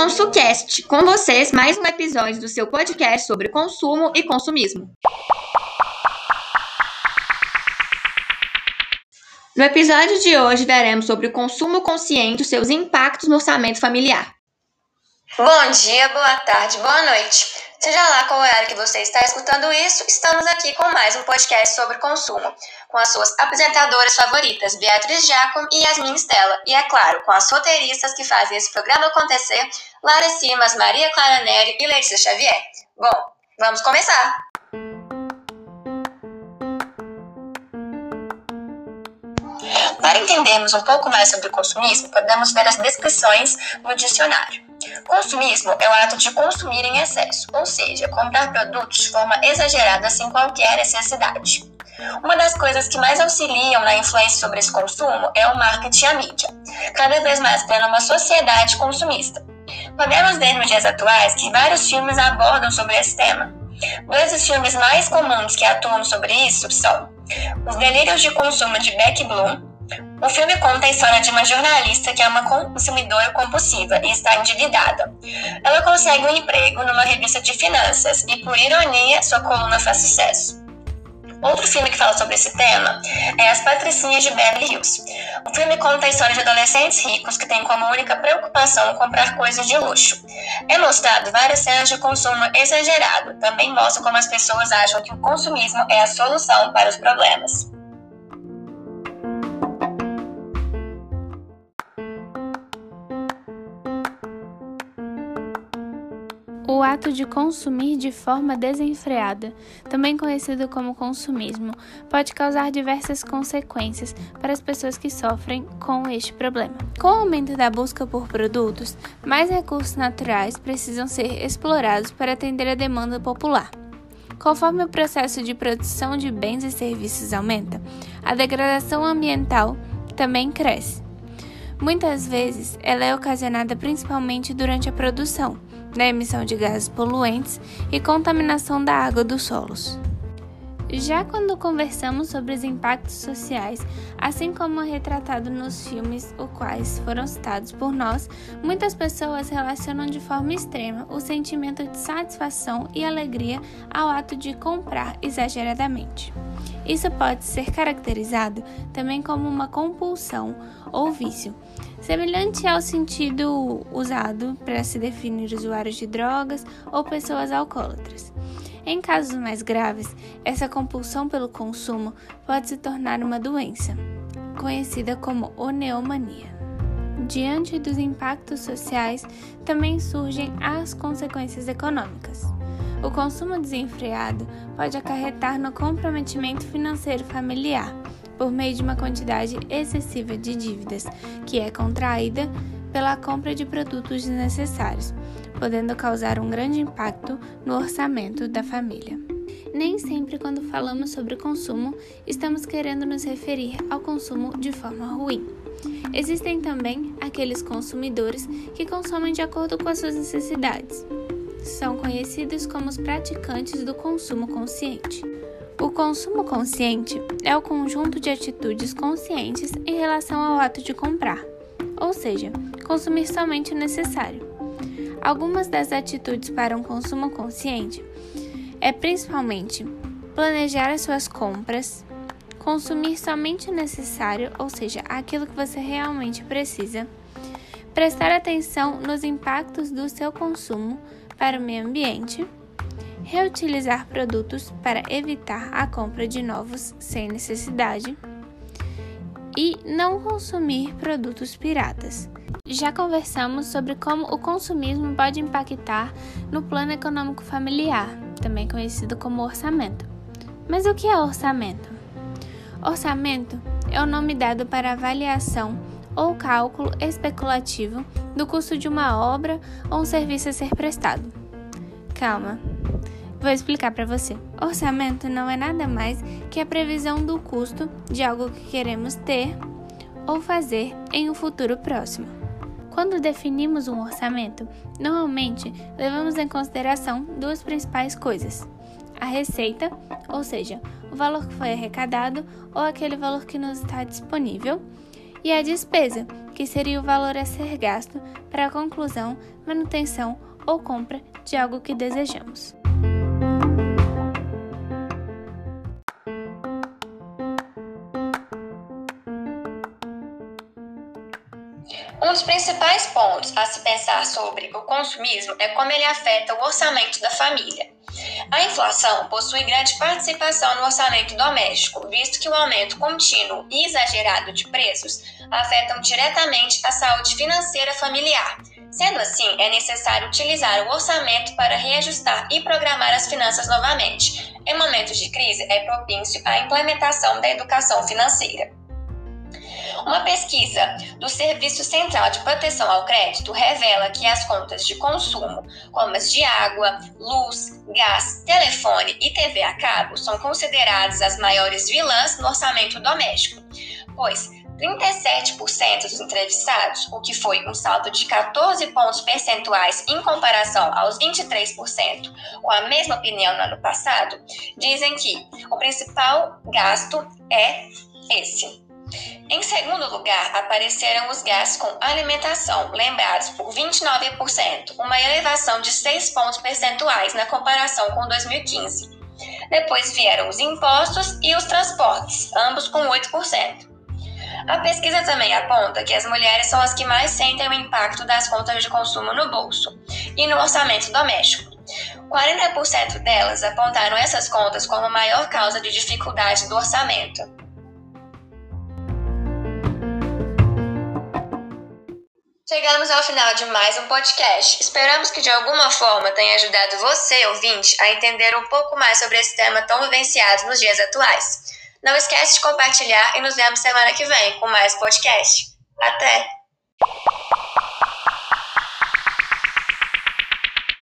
ConsuCast, com vocês mais um episódio do seu podcast sobre consumo e consumismo. No episódio de hoje veremos sobre o consumo consciente e seus impactos no orçamento familiar. Bom dia, boa tarde, boa noite. Seja lá qual horário que você está escutando isso, estamos aqui com mais um podcast sobre consumo, com as suas apresentadoras favoritas, Beatriz Giacomo e Yasmin Stella, e é claro, com as roteiristas que fazem esse programa acontecer, Lara Simas, Maria Clara Neri e Letícia Xavier. Bom, vamos começar! Para entendermos um pouco mais sobre o consumismo, podemos ver as descrições no dicionário. Consumismo é o ato de consumir em excesso, ou seja, comprar produtos de forma exagerada sem qualquer necessidade. Uma das coisas que mais auxiliam na influência sobre esse consumo é o marketing e a mídia, cada vez mais tendo uma sociedade consumista. Podemos ver nos dias atuais que vários filmes abordam sobre esse tema. Dois dos filmes mais comuns que atuam sobre isso são Os Delírios de Consumo de Beck Bloom o filme conta a história de uma jornalista que é uma consumidora compulsiva e está endividada. Ela consegue um emprego numa revista de finanças e, por ironia, sua coluna faz sucesso. Outro filme que fala sobre esse tema é As Patricinhas de Beverly Hills. O filme conta a história de adolescentes ricos que têm como única preocupação comprar coisas de luxo. É mostrado várias cenas de consumo exagerado. Também mostra como as pessoas acham que o consumismo é a solução para os problemas. O ato de consumir de forma desenfreada, também conhecido como consumismo, pode causar diversas consequências para as pessoas que sofrem com este problema. Com o aumento da busca por produtos, mais recursos naturais precisam ser explorados para atender a demanda popular. Conforme o processo de produção de bens e serviços aumenta, a degradação ambiental também cresce. Muitas vezes, ela é ocasionada principalmente durante a produção da emissão de gases poluentes e contaminação da água dos solos. Já quando conversamos sobre os impactos sociais, assim como é retratado nos filmes, os quais foram citados por nós, muitas pessoas relacionam de forma extrema o sentimento de satisfação e alegria ao ato de comprar exageradamente. Isso pode ser caracterizado também como uma compulsão ou vício, semelhante ao sentido usado para se definir usuários de drogas ou pessoas alcoólatras. Em casos mais graves, essa compulsão pelo consumo pode se tornar uma doença, conhecida como oneomania. Diante dos impactos sociais, também surgem as consequências econômicas. O consumo desenfreado pode acarretar no comprometimento financeiro familiar, por meio de uma quantidade excessiva de dívidas, que é contraída pela compra de produtos desnecessários, podendo causar um grande impacto no orçamento da família. Nem sempre, quando falamos sobre consumo, estamos querendo nos referir ao consumo de forma ruim. Existem também aqueles consumidores que consomem de acordo com as suas necessidades. São conhecidos como os praticantes do consumo consciente. O consumo consciente é o conjunto de atitudes conscientes em relação ao ato de comprar, ou seja, consumir somente o necessário. Algumas das atitudes para um consumo consciente é principalmente planejar as suas compras, consumir somente o necessário, ou seja, aquilo que você realmente precisa, prestar atenção nos impactos do seu consumo para o meio ambiente, reutilizar produtos para evitar a compra de novos sem necessidade e não consumir produtos piratas. Já conversamos sobre como o consumismo pode impactar no plano econômico familiar, também conhecido como orçamento. Mas o que é orçamento? Orçamento é o nome dado para avaliação ou cálculo especulativo do custo de uma obra ou um serviço a ser prestado. Calma, vou explicar para você. Orçamento não é nada mais que a previsão do custo de algo que queremos ter ou fazer em um futuro próximo. Quando definimos um orçamento, normalmente levamos em consideração duas principais coisas: a receita, ou seja, o valor que foi arrecadado ou aquele valor que nos está disponível, e a despesa, que seria o valor a ser gasto para a conclusão, manutenção ou compra de algo que desejamos. Dos principais pontos a se pensar sobre o consumismo é como ele afeta o orçamento da família. A inflação possui grande participação no orçamento doméstico, visto que o aumento contínuo e exagerado de preços afetam diretamente a saúde financeira familiar. Sendo assim, é necessário utilizar o orçamento para reajustar e programar as finanças novamente. Em momentos de crise, é propício à implementação da educação financeira. Uma pesquisa do Serviço Central de Proteção ao Crédito revela que as contas de consumo, como as de água, luz, gás, telefone e TV a cabo, são consideradas as maiores vilãs no orçamento doméstico, pois 37% dos entrevistados, o que foi um salto de 14 pontos percentuais em comparação aos 23% com a mesma opinião no ano passado, dizem que o principal gasto é esse. Em segundo lugar, apareceram os gastos com alimentação, lembrados por 29%, uma elevação de 6 pontos percentuais na comparação com 2015. Depois vieram os impostos e os transportes, ambos com 8%. A pesquisa também aponta que as mulheres são as que mais sentem o impacto das contas de consumo no bolso e no orçamento doméstico. 40% delas apontaram essas contas como a maior causa de dificuldade do orçamento. Chegamos ao final de mais um podcast. Esperamos que de alguma forma tenha ajudado você, ouvinte, a entender um pouco mais sobre esse tema tão vivenciado nos dias atuais. Não esquece de compartilhar e nos vemos semana que vem com mais podcast. Até!